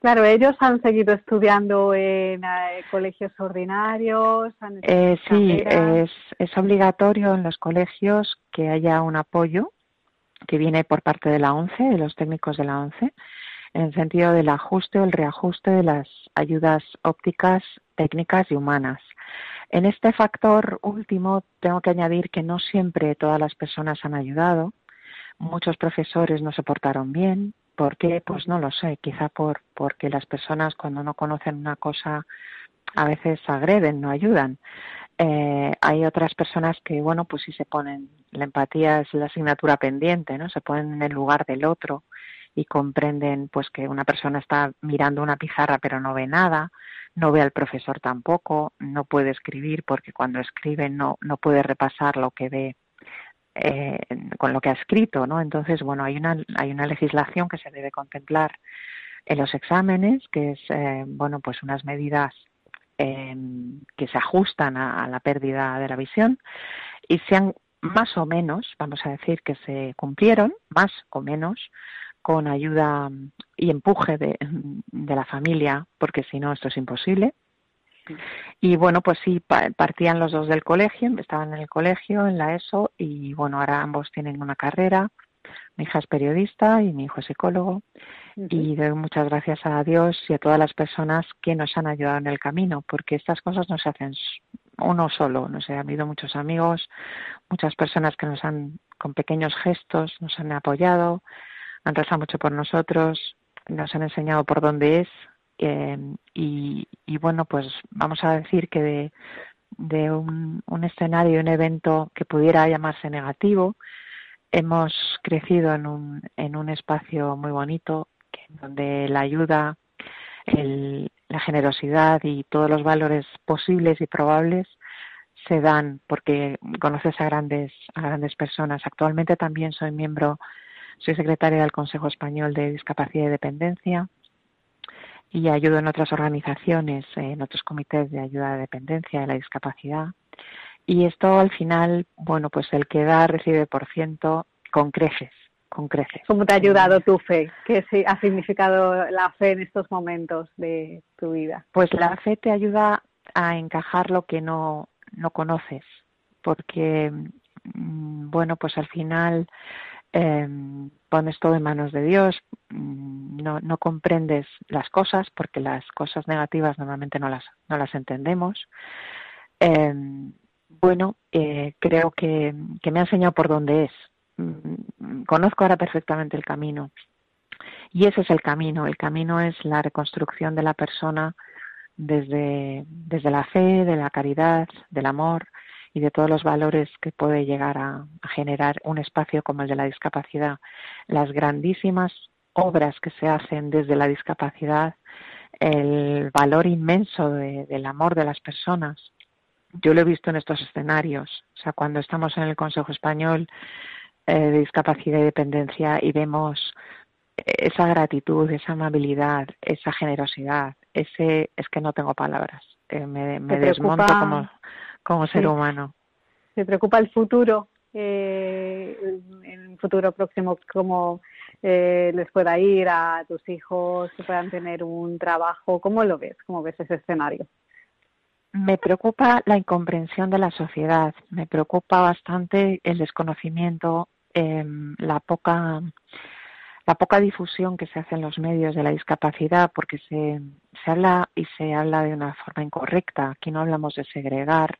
Claro, ellos han seguido estudiando en eh, colegios ordinarios. Eh, sí, es, es obligatorio en los colegios que haya un apoyo que viene por parte de la ONCE, de los técnicos de la ONCE, en el sentido del ajuste o el reajuste de las ayudas ópticas, técnicas y humanas. En este factor último tengo que añadir que no siempre todas las personas han ayudado. Muchos profesores no se portaron bien. ¿Por qué? Pues no lo sé. Quizá por porque las personas cuando no conocen una cosa a veces agreden, no ayudan. Eh, hay otras personas que, bueno, pues sí se ponen, la empatía es la asignatura pendiente, ¿no? Se ponen en el lugar del otro y comprenden, pues, que una persona está mirando una pizarra pero no ve nada, no ve al profesor tampoco, no puede escribir porque cuando escribe no, no puede repasar lo que ve eh, con lo que ha escrito, ¿no? Entonces, bueno, hay una, hay una legislación que se debe contemplar en los exámenes, que es, eh, bueno, pues unas medidas eh, que se ajustan a, a, la pérdida de la visión y se han más o menos, vamos a decir que se cumplieron, más o menos, con ayuda y empuje de, la familia, porque si no esto es imposible. Y bueno, pues sí, partían los dos del colegio, estaban en el colegio, en la ESO, y bueno, ahora ambos tienen una carrera. Mi hija es periodista y mi hijo es psicólogo. Y doy muchas gracias a Dios y a todas las personas que nos han ayudado en el camino, porque estas cosas no se hacen uno solo. No sé, ha habido muchos amigos, muchas personas que nos han, con pequeños gestos, nos han apoyado, han rezado mucho por nosotros, nos han enseñado por dónde es eh, y, bueno, pues vamos a decir que de, de un, un escenario, un evento que pudiera llamarse negativo, hemos crecido en un, en un espacio muy bonito donde la ayuda, el, la generosidad y todos los valores posibles y probables se dan porque conoces a grandes, a grandes personas. Actualmente también soy miembro, soy secretaria del Consejo Español de Discapacidad y Dependencia y ayudo en otras organizaciones, en otros comités de ayuda a dependencia de la discapacidad. Y esto al final, bueno, pues el que da recibe por ciento con creces, con creces. ¿Cómo te ha ayudado tu fe? ¿Qué ha significado la fe en estos momentos de tu vida? Pues la fe te ayuda a encajar lo que no, no conoces, porque, mm, bueno, pues al final eh, pones todo en manos de Dios, mm, no, comprendes las cosas porque las cosas negativas normalmente no las, no las entendemos. Eh, bueno, eh, creo que, que, me ha enseñado por dónde es. Mm, conozco ahora perfectamente el camino. Y ese es el camino. El camino es la reconstrucción de la persona desde, desde la fe, de la caridad, del amor y de todos los valores que puede llegar a, generar un espacio como el de la discapacidad. Las grandísimas obras que se hacen desde la discapacidad, el valor inmenso del amor de las personas. Yo lo he visto en estos escenarios. O sea, cuando estamos en el Consejo Español eh, de Discapacidad y Dependencia y vemos esa gratitud, esa amabilidad, esa generosidad, ese es que no tengo palabras. Eh, me, desmonto como, como ser humano. ¿Te preocupa el futuro? Eh, en un futuro próximo, cómo eh, les pueda ir a tus hijos, que puedan tener un trabajo. ¿Cómo lo ves? ¿Cómo ves ese escenario? Me preocupa la incomprensión de la sociedad, me preocupa bastante el desconocimiento, eh, la poca la poca difusión que se hace en los medios de la discapacidad, porque se, se habla y se habla de una forma incorrecta. Aquí no hablamos de segregar,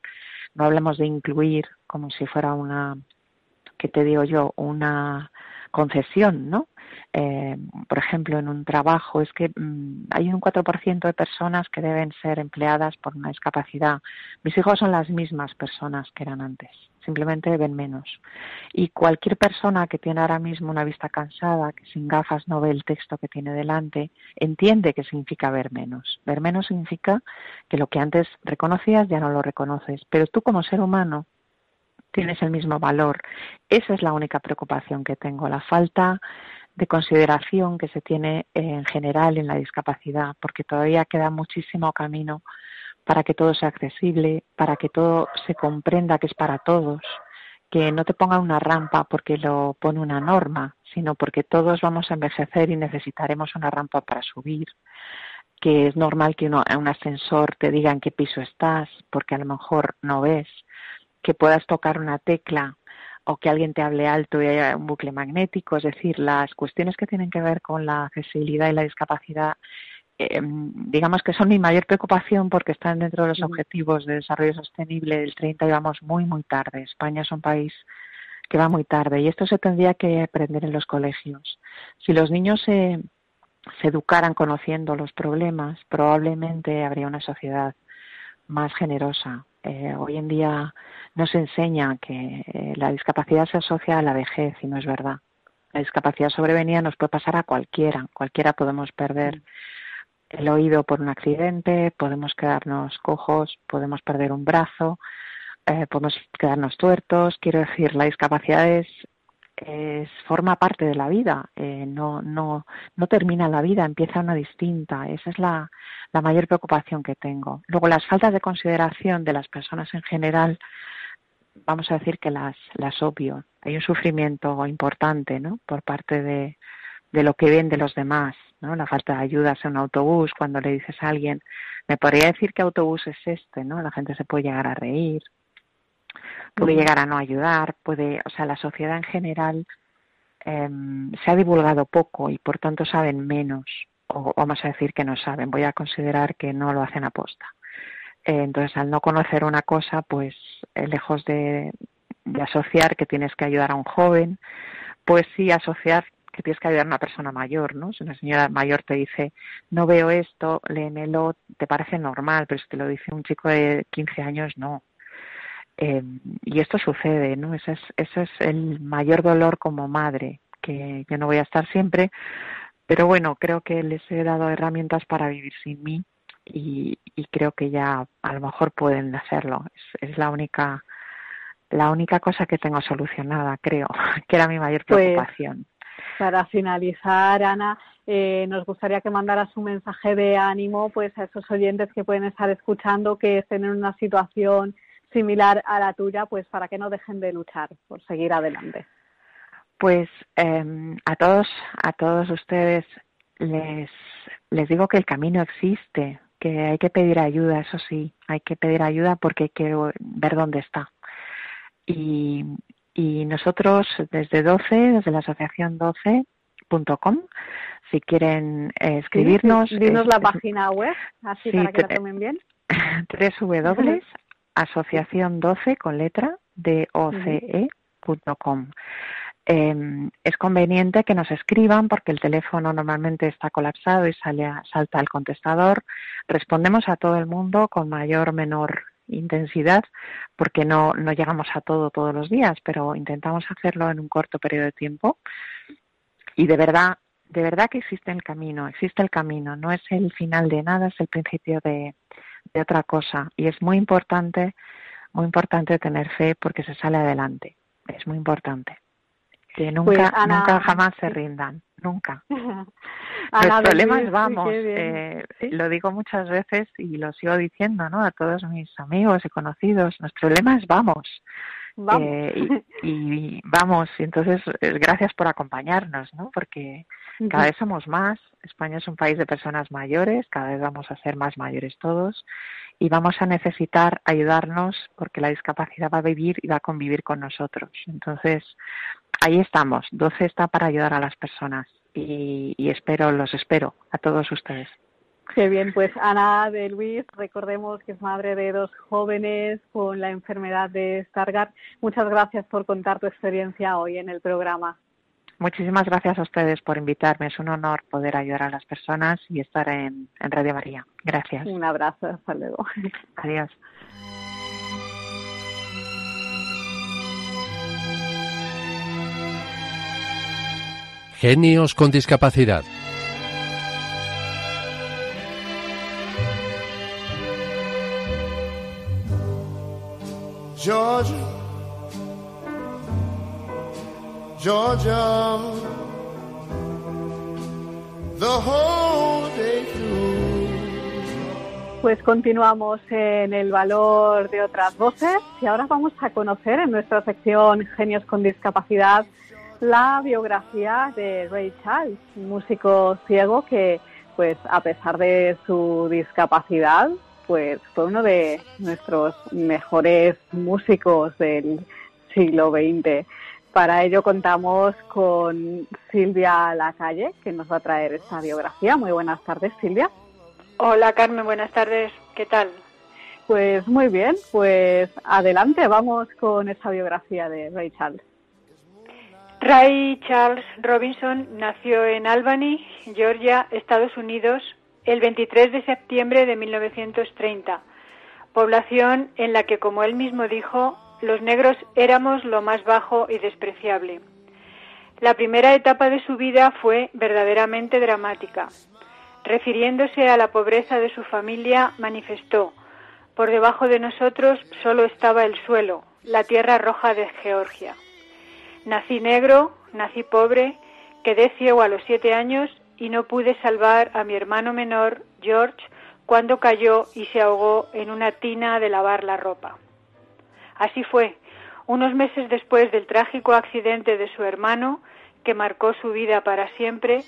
no hablamos de incluir como si fuera una, ¿qué te digo yo? Una concesión, ¿no? Eh, por ejemplo, en un trabajo es que mm, hay un 4% de personas que deben ser empleadas por una discapacidad. Mis hijos son las mismas personas que eran antes simplemente ven menos. Y cualquier persona que tiene ahora mismo una vista cansada, que sin gafas no ve el texto que tiene delante, entiende que significa ver menos. Ver menos significa que lo que antes reconocías ya no lo reconoces, pero tú como ser humano tienes el mismo valor. Esa es la única preocupación que tengo, la falta de consideración que se tiene en general en la discapacidad, porque todavía queda muchísimo camino para que todo sea accesible, para que todo se comprenda que es para todos, que no te ponga una rampa porque lo pone una norma, sino porque todos vamos a envejecer y necesitaremos una rampa para subir, que es normal que uno, un ascensor te diga en qué piso estás, porque a lo mejor no ves, que puedas tocar una tecla o que alguien te hable alto y haya un bucle magnético, es decir, las cuestiones que tienen que ver con la accesibilidad y la discapacidad eh, digamos que son mi mayor preocupación porque están dentro de los objetivos de desarrollo sostenible del 30 y vamos muy, muy tarde. España es un país que va muy tarde y esto se tendría que aprender en los colegios. Si los niños se, se educaran conociendo los problemas, probablemente habría una sociedad más generosa. Eh, hoy en día no se enseña que eh, la discapacidad se asocia a la vejez y no es verdad. La discapacidad sobrevenida nos puede pasar a cualquiera, cualquiera podemos perder el oído por un accidente, podemos quedarnos cojos, podemos perder un brazo, eh, podemos quedarnos tuertos. Quiero decir, la discapacidad es, forma parte de la vida, eh, no, no, no termina la vida, empieza una distinta. Esa es la, la mayor preocupación que tengo. Luego, las faltas de consideración de las personas en general, vamos a decir que las, las obvio. Hay un sufrimiento importante ¿no? por parte de, de lo que ven de los demás, ¿no? La falta de ayudas en un autobús, cuando le dices a alguien, me podría decir qué autobús es este, ¿no? La gente se puede llegar a reír, puede llegar a no ayudar, puede, o sea, la sociedad en general em, se ha divulgado poco y por tanto saben menos, o vamos a decir que no saben, voy a considerar que no lo hacen aposta. Eh, entonces, al no conocer una cosa, pues eh, lejos de, de asociar que tienes que ayudar a un joven, pues sí asociar que tienes que ayudar a una persona mayor, ¿no? Si una señora mayor te dice, no veo esto, léemelo, te parece normal, pero si te lo dice un chico de 15 años, no. Eh, y esto sucede, ¿no? Ese es, ese es el mayor dolor como madre, que yo no voy a estar siempre, pero bueno, creo que les he dado herramientas para vivir sin mí y, creo que ya a lo mejor pueden hacerlo. Es, la única la única cosa que tengo solucionada, creo, que era mi mayor pues, preocupación. para finalizar, Ana, eh, nos gustaría que mandaras un mensaje de ánimo pues a esos oyentes que pueden estar escuchando que estén en una situación similar a la tuya, pues para que no dejen de luchar por seguir adelante. Pues em, a todos, a todos ustedes les, les digo que el camino existe, que hay que pedir ayuda, eso sí, hay que pedir ayuda porque que ver dónde está. Y, y nosotros desde 12, desde la asociación 12.com, si quieren eh, escribirnos. dinos la página web, así para que la tomen bien. www.asociación12 con letra de oce.com. Eh, es conveniente que nos escriban porque el teléfono normalmente está colapsado y sale salta al contestador. Respondemos a todo el mundo con mayor o menor intensidad porque no, no llegamos a todo todos los días, pero intentamos hacerlo en un corto periodo de tiempo. Y de verdad, de verdad que existe el camino, existe el camino, no es el final de nada, es el principio de, de otra cosa. Y es muy importante, muy importante tener fe porque se sale adelante. Es muy importante que nunca, pues, nunca jamás se rindan, nunca. Los problemas vamos, eh, lo digo muchas veces y lo sigo diciendo, ¿no? A todos mis amigos y conocidos, los problemas vamos. Eh, y, vamos, y entonces eh, gracias por acompañarnos, ¿no? Porque cada vez somos más, España es un país de personas mayores, cada vez vamos a ser más mayores todos y vamos a necesitar ayudarnos porque la discapacidad va a vivir y va a convivir con nosotros. Entonces, ahí estamos. 12 está para ayudar a las personas y, espero, los espero a todos ustedes. Qué bien, pues Ana de Luis, recordemos que es madre de dos jóvenes con la enfermedad de Stargardt. Muchas gracias por contar tu experiencia hoy en el programa. Muchísimas gracias a ustedes por invitarme. Es un honor poder ayudar a las personas y estar en, en Radio María. Gracias. Un abrazo. Hasta luego. Adiós. Genios con discapacidad. Georgia, Georgia, the whole day Pues continuamos en el valor de otras voces y ahora vamos a conocer en nuestra sección Genios con Discapacidad la biografía de Ray Charles, un músico ciego que, pues, a pesar de su discapacidad, pues fue uno de nuestros mejores músicos del siglo XX. Para ello contamos con Silvia Lacalle, que nos va a traer esta biografía. Muy buenas tardes, Silvia. Hola, Carmen, buenas tardes. ¿Qué tal? Pues muy bien, pues adelante, vamos con esta biografía de Ray Charles. Ray Charles Robinson nació en Albany, Georgia, Estados Unidos, el 23 de septiembre de 1930, población en la que, como él mismo dijo, los negros éramos lo más bajo y despreciable. La primera etapa de su vida fue verdaderamente dramática. Refiriéndose a la pobreza de su familia, manifestó, por debajo de nosotros solo estaba el suelo, la tierra roja de Georgia. Nací negro, nací pobre, quedé ciego a los siete años y no pude salvar a mi hermano menor, George, cuando cayó y se ahogó en una tina de lavar la ropa. Así fue. Unos meses después del trágico accidente de su hermano, que marcó su vida para siempre,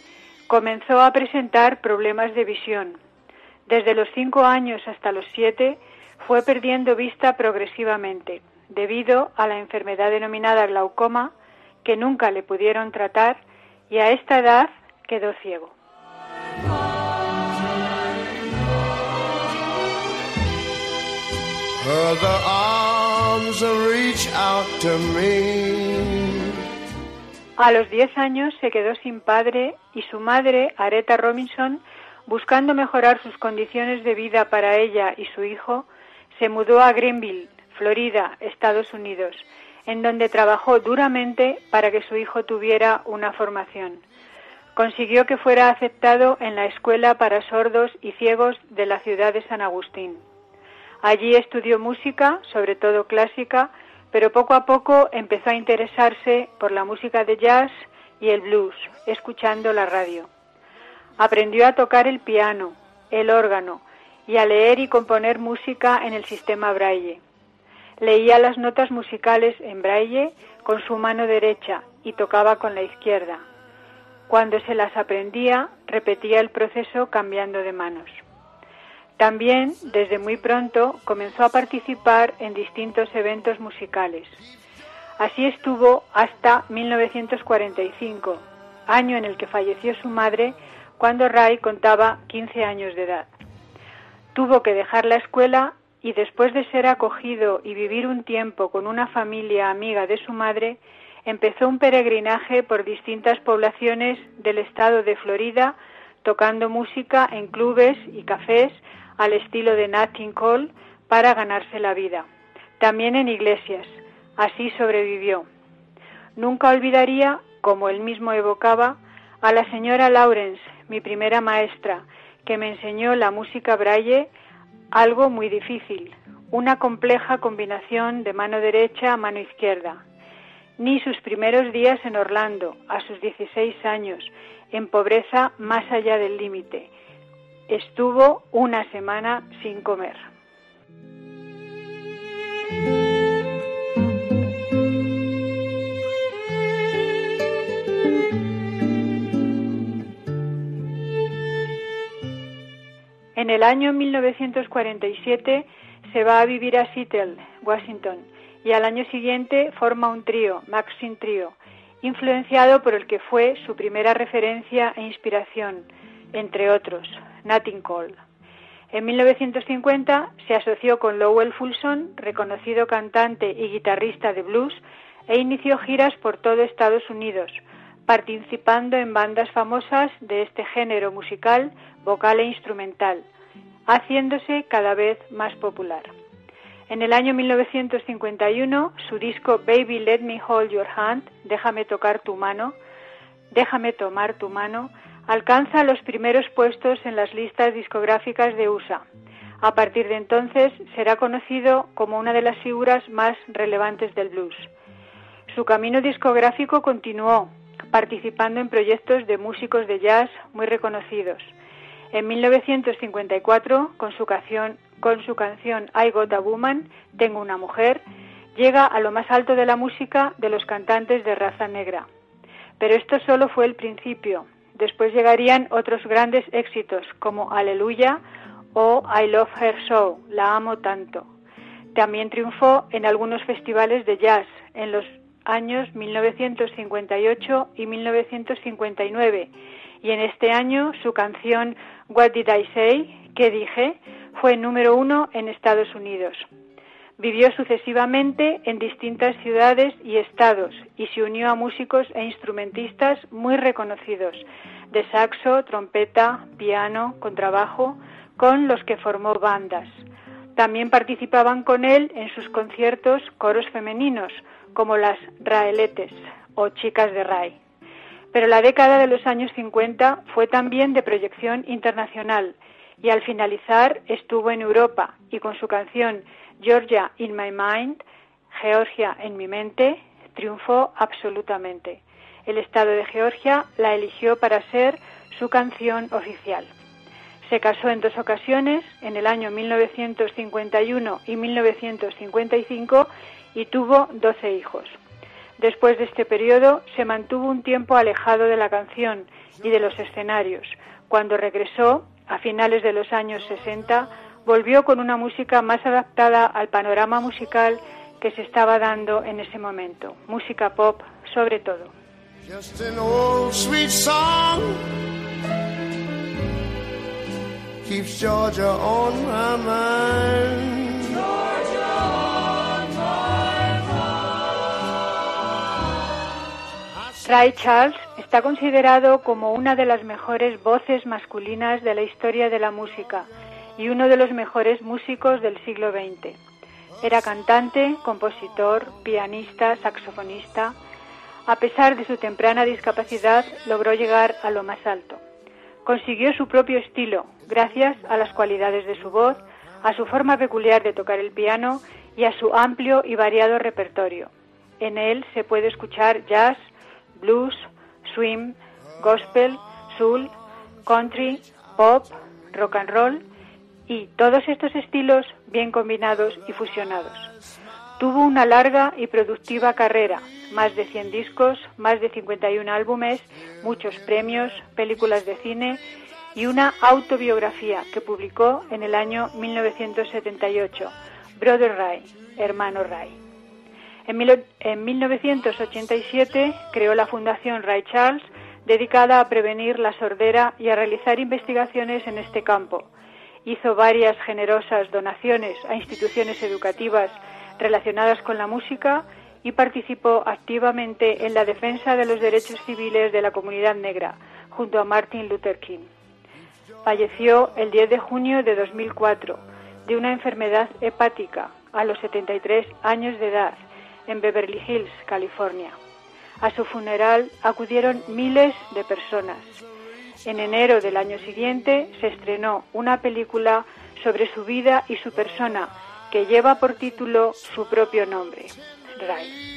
comenzó a presentar problemas de visión. Desde los cinco años hasta los siete, fue perdiendo vista progresivamente, debido a la enfermedad denominada glaucoma, que nunca le pudieron tratar y a esta edad quedó ciego. A los 10 años se quedó sin padre y su madre, Aretha Robinson, buscando mejorar sus condiciones de vida para ella y su hijo, se mudó a Greenville, Florida, Estados Unidos, en donde trabajó duramente para que su hijo tuviera una formación. Consiguió que fuera aceptado en la Escuela para Sordos y Ciegos de la ciudad de San Agustín. Allí estudió música, sobre todo clásica, pero poco a poco empezó a interesarse por la música de jazz y el blues, escuchando la radio. Aprendió a tocar el piano, el órgano y a leer y componer música en el sistema braille. Leía las notas musicales en braille con su mano derecha y tocaba con la izquierda. Cuando se las aprendía, repetía el proceso cambiando de manos. También, desde muy pronto, comenzó a participar en distintos eventos musicales. Así estuvo hasta 1945, año en el que falleció su madre cuando Ray contaba 15 años de edad. Tuvo que dejar la escuela y después de ser acogido y vivir un tiempo con una familia amiga de su madre, empezó un peregrinaje por distintas poblaciones del estado de Florida, tocando música en clubes y cafés al estilo de Nat King Cole para ganarse la vida. También en iglesias. Así sobrevivió. Nunca olvidaría, como él mismo evocaba, a la señora Lawrence, mi primera maestra, que me enseñó la música braille, algo muy difícil, una compleja combinación de mano derecha a mano izquierda. Ni sus primeros días en Orlando, a sus 16 años, en pobreza más allá del límite. Estuvo una semana sin comer. En el año 1947 se va a vivir a Seattle, Washington, y al año siguiente forma un trío, Maxine Trio, influenciado por el que fue su primera referencia e inspiración, entre otros, Nat King Cole. En 1950 se asoció con Lowell Fulson, reconocido cantante y guitarrista de blues, e inició giras por todo Estados Unidos, participando en bandas famosas de este género musical, vocal e instrumental, haciéndose cada vez más popular. En el año 1951, su disco Baby Let Me Hold Your Hand, Déjame tocar tu mano, Déjame tomar tu mano, alcanza los primeros puestos en las listas discográficas de USA. A partir de entonces será conocido como una de las figuras más relevantes del blues. Su camino discográfico continuó, participando en proyectos de músicos de jazz muy reconocidos. En 1954, con su canción, I Got a Woman, Tengo una mujer, llega a lo más alto de la música de los cantantes de raza negra. Pero esto solo fue el principio. Después llegarían otros grandes éxitos como Aleluya o I Love Her So, La amo tanto. También triunfó en algunos festivales de jazz en los años 1958 y 1959 y en este año su canción What Did I Say, que dije, fue número uno en Estados Unidos. Vivió sucesivamente en distintas ciudades y estados y se unió a músicos e instrumentistas muy reconocidos, de saxo, trompeta, piano, contrabajo, con los que formó bandas. También participaban con él en sus conciertos coros femeninos, como las Raeletes o Chicas de Ray. Pero la década de los años 50 fue también de proyección internacional y al finalizar estuvo en Europa y con su canción Georgia in My Mind, Georgia en mi mente, triunfó absolutamente. El Estado de Georgia la eligió para ser su canción oficial. Se casó en dos ocasiones, en el año 1951 y 1955, y tuvo 12 hijos. Después de este periodo se mantuvo un tiempo alejado de la canción y de los escenarios. Cuando regresó, a finales de los años 60, volvió con una música más adaptada al panorama musical que se estaba dando en ese momento, música pop sobre todo. Ray Charles está considerado como una de las mejores voces masculinas de la historia de la música y uno de los mejores músicos del siglo XX. Era cantante, compositor, pianista, saxofonista. A pesar de su temprana discapacidad, logró llegar a lo más alto. Consiguió su propio estilo, gracias a las cualidades de su voz, a su forma peculiar de tocar el piano y a su amplio y variado repertorio. En él se puede escuchar jazz, blues, swing, gospel, soul, country, pop, rock and roll y todos estos estilos bien combinados y fusionados. Tuvo una larga y productiva carrera, más de 100 discos, más de 51 álbumes, muchos premios, películas de cine y una autobiografía que publicó en el año 1978, Brother Ray, hermano Ray. En, 1987 creó la Fundación Ray Charles, dedicada a prevenir la sordera y a realizar investigaciones en este campo. Hizo varias generosas donaciones a instituciones educativas relacionadas con la música y participó activamente en la defensa de los derechos civiles de la comunidad negra, junto a Martin Luther King. Falleció el 10 de junio de 2004 de una enfermedad hepática a los 73 años de edad en Beverly Hills, California. A su funeral acudieron miles de personas. En enero del año siguiente se estrenó una película sobre su vida y su persona que lleva por título su propio nombre, Ray.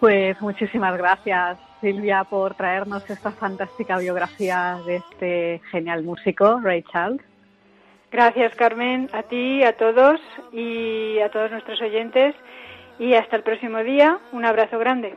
Pues muchísimas gracias, Silvia, por traernos esta fantástica biografía de este genial músico, Ray Charles. Gracias, Carmen, a ti, a todos y a todos nuestros oyentes. Y hasta el próximo día. Un abrazo grande.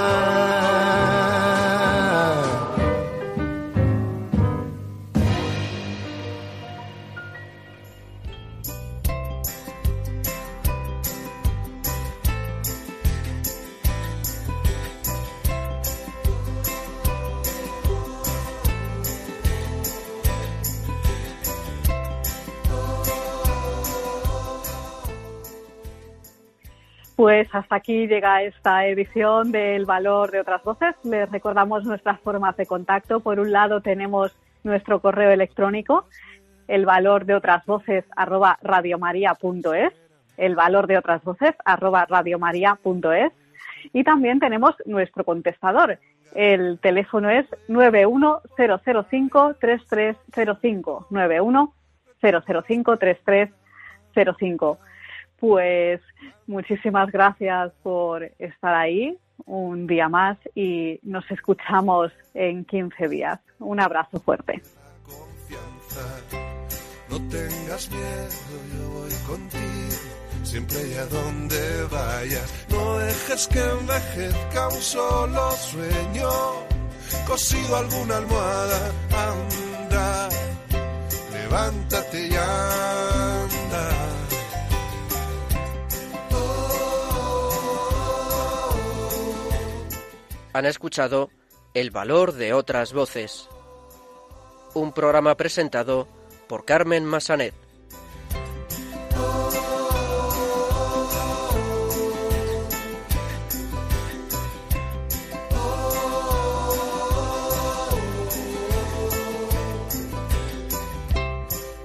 Pues hasta aquí llega esta edición del Valor de otras voces. Les recordamos nuestras formas de contacto. Por un lado tenemos nuestro correo electrónico, el valor de otras voces arroba radiomaria.es, el valor de otras voces arroba radiomaria.es y también tenemos nuestro contestador. El teléfono es 910053305 910053305 pues muchísimas gracias por estar ahí un día más y nos escuchamos en 15 días. Un abrazo fuerte. No tengas miedo, yo voy contigo, siempre y a donde vayas. No dejes que envejezca un solo sueño, cosido alguna almohada, anda, levántate y anda. Han escuchado El valor de otras voces, un programa presentado por Carmen Massanet.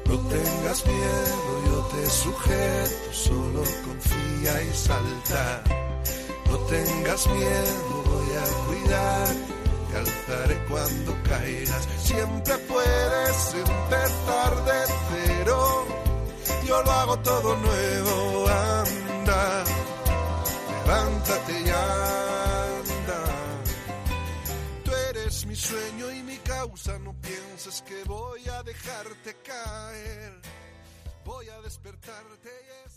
No tengas miedo, yo te sujeto, solo confía y salta. No tengas miedo a cuidar, te alzaré cuando caigas. Siempre puedes empezar de cero, yo lo hago todo nuevo, anda, levántate y anda. Tú eres mi sueño y mi causa, no pienses que voy a dejarte caer, voy a despertarte y.